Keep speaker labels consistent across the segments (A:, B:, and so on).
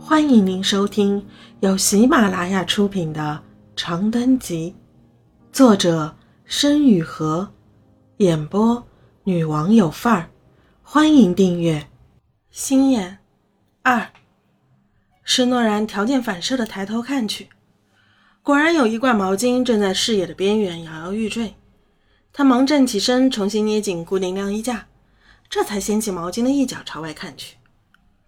A: 欢迎您收听由喜马拉雅出品的《长灯集》，作者申雨禾，演播女王有范儿。欢迎订阅。心眼二，施诺然条件反射的抬头看去，果然有一罐毛巾正在视野的边缘摇摇欲坠。他忙站起身，重新捏紧固定晾衣架，这才掀起毛巾的一角朝外看去。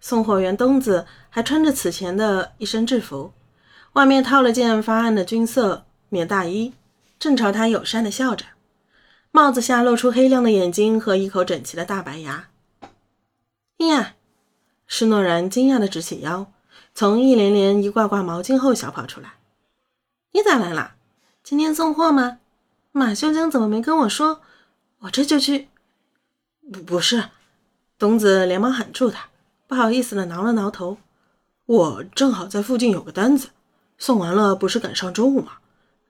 A: 送货员东子还穿着此前的一身制服，外面套了件发暗的军色棉大衣，正朝他友善的笑着，帽子下露出黑亮的眼睛和一口整齐的大白牙。呀，施诺然惊讶的直起腰，从一连连一挂挂毛巾后小跑出来。你咋来了？今天送货吗？马秀江怎么没跟我说？我这就去。不不是，东子连忙喊住他。不好意思的挠了挠头，我正好在附近有个单子，送完了不是赶上中午吗？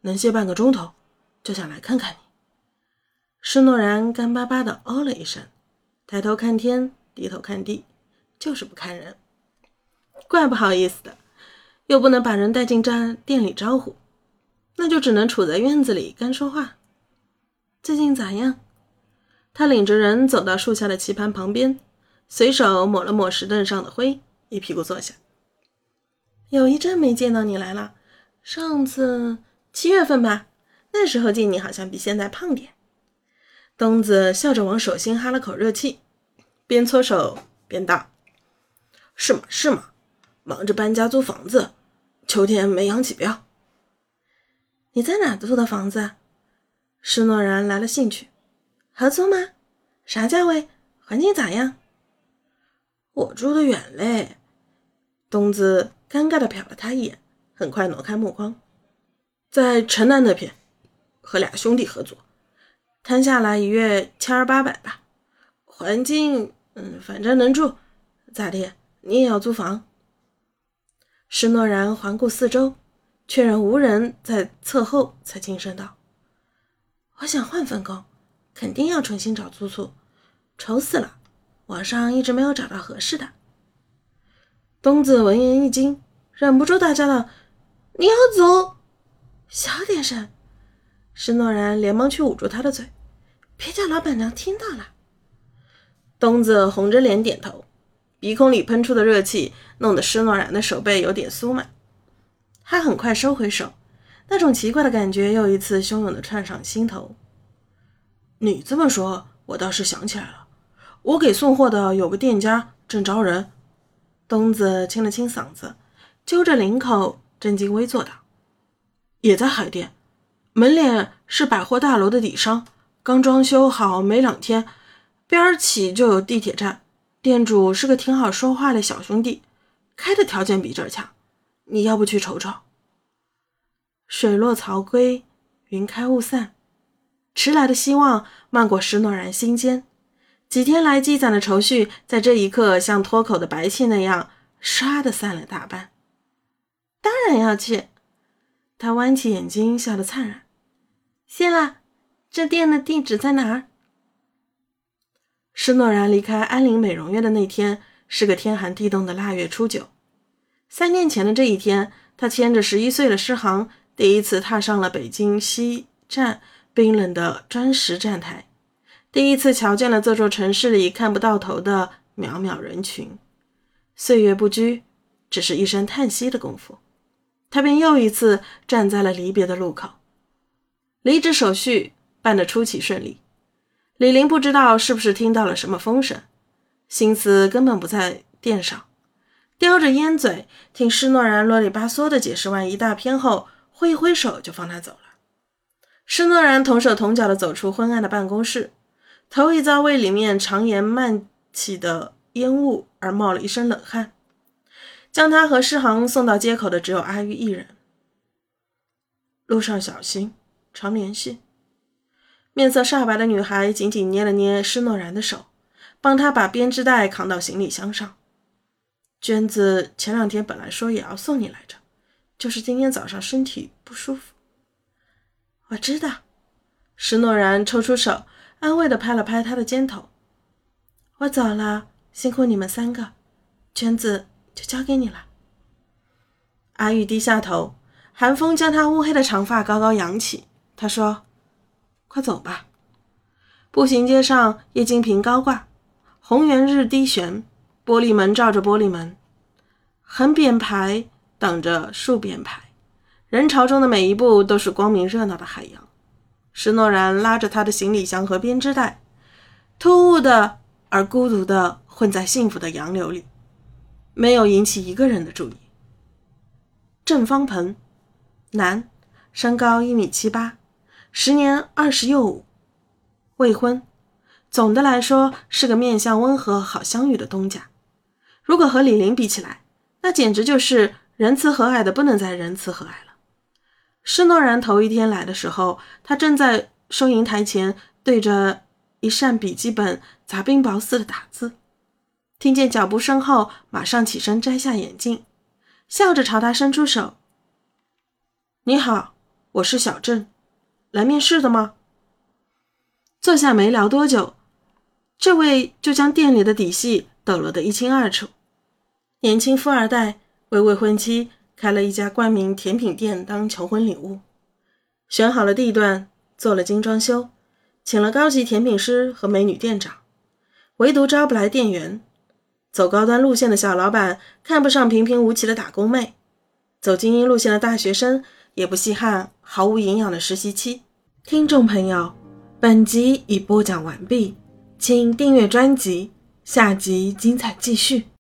A: 能歇半个钟头，就想来看看你。施诺然干巴巴的哦了一声，抬头看天，低头看地，就是不看人。怪不好意思的，又不能把人带进站店里招呼，那就只能杵在院子里干说话。最近咋样？他领着人走到树下的棋盘旁边。随手抹了抹石凳上的灰，一屁股坐下。有一阵没见到你来了，上次七月份吧，那时候见你好像比现在胖点。东子笑着往手心哈了口热气，边搓手边道：“是吗？是吗？忙着搬家租房子，秋天没养起膘。你在哪租的房子？”施诺然来了兴趣：“合租吗？啥价位？环境咋样？”我住的远嘞，东子尴尬的瞟了他一眼，很快挪开目光，在城南那片，和俩兄弟合租，摊下来一月千儿八百吧，环境，嗯，反正能住，咋的？你也要租房？施诺然环顾四周，确认无人在侧后，才轻声道：“我想换份工，肯定要重新找租处，愁死了。”网上一直没有找到合适的。东子闻言一惊，忍不住大叫道：“你要走？小点声！”施诺然连忙去捂住他的嘴，别叫老板娘听到了。东子红着脸点头，鼻孔里喷出的热气弄得施诺然的手背有点酥麻。他很快收回手，那种奇怪的感觉又一次汹涌的窜上心头。你这么说，我倒是想起来了。我给送货的有个店家正招人，东子清了清嗓子，揪着领口，正襟危坐道：“也在海淀，门脸是百货大楼的底商，刚装修好没两天，边儿起就有地铁站。店主是个挺好说话的小兄弟，开的条件比这儿强，你要不去瞅瞅？”水落曹归，云开雾散，迟来的希望漫过石诺然心间。几天来积攒的愁绪，在这一刻像脱口的白气那样，唰的散了大半。当然要去。他弯起眼睛，笑得灿然。谢了。这店的地址在哪儿？施诺然离开安陵美容院的那天，是个天寒地冻的腊月初九。三年前的这一天，他牵着十一岁的诗航，第一次踏上了北京西站冰冷的砖石站台。第一次瞧见了这座城市里看不到头的渺渺人群，岁月不居，只是一声叹息的功夫，他便又一次站在了离别的路口。离职手续办得出奇顺利，李林不知道是不是听到了什么风声，心思根本不在店上，叼着烟嘴听施诺然啰里吧嗦的解释完一大篇后，挥一挥手就放他走了。施诺然同手同脚的走出昏暗的办公室。头一遭为里面长烟漫起的烟雾而冒了一身冷汗，将他和诗航送到街口的只有阿玉一人。路上小心，常联系。面色煞白的女孩紧紧捏了捏施诺然的手，帮他把编织袋扛到行李箱上。娟子前两天本来说也要送你来着，就是今天早上身体不舒服。我知道。施诺然抽出手。安慰的拍了拍他的肩头，我走了，辛苦你们三个，娟子就交给你了。阿玉低下头，寒风将她乌黑的长发高高扬起。他说：“快走吧。”步行街上，液晶屏高挂，红圆日低悬，玻璃门照着玻璃门，横匾牌挡着竖匾牌，人潮中的每一步都是光明热闹的海洋。施诺然拉着他的行李箱和编织袋，突兀的而孤独的混在幸福的洋流里，没有引起一个人的注意。郑方鹏，男，身高一米七八，时年二十又五。未婚，总的来说是个面相温和、好相遇的东家。如果和李林比起来，那简直就是仁慈和蔼的不能再仁慈和蔼了。施诺然头一天来的时候，他正在收银台前对着一扇笔记本砸冰雹似的打字，听见脚步声后，马上起身摘下眼镜，笑着朝他伸出手：“你好，我是小郑，来面试的吗？”坐下没聊多久，这位就将店里的底细抖落得一清二楚。年轻富二代为未婚妻开了一家冠名甜品店当求婚礼物，选好了地段，做了精装修，请了高级甜品师和美女店长，唯独招不来店员。走高端路线的小老板看不上平平无奇的打工妹，走精英路线的大学生也不稀罕毫无营养的实习期。听众朋友。本集已播讲完毕，请订阅专辑，下集精彩继续。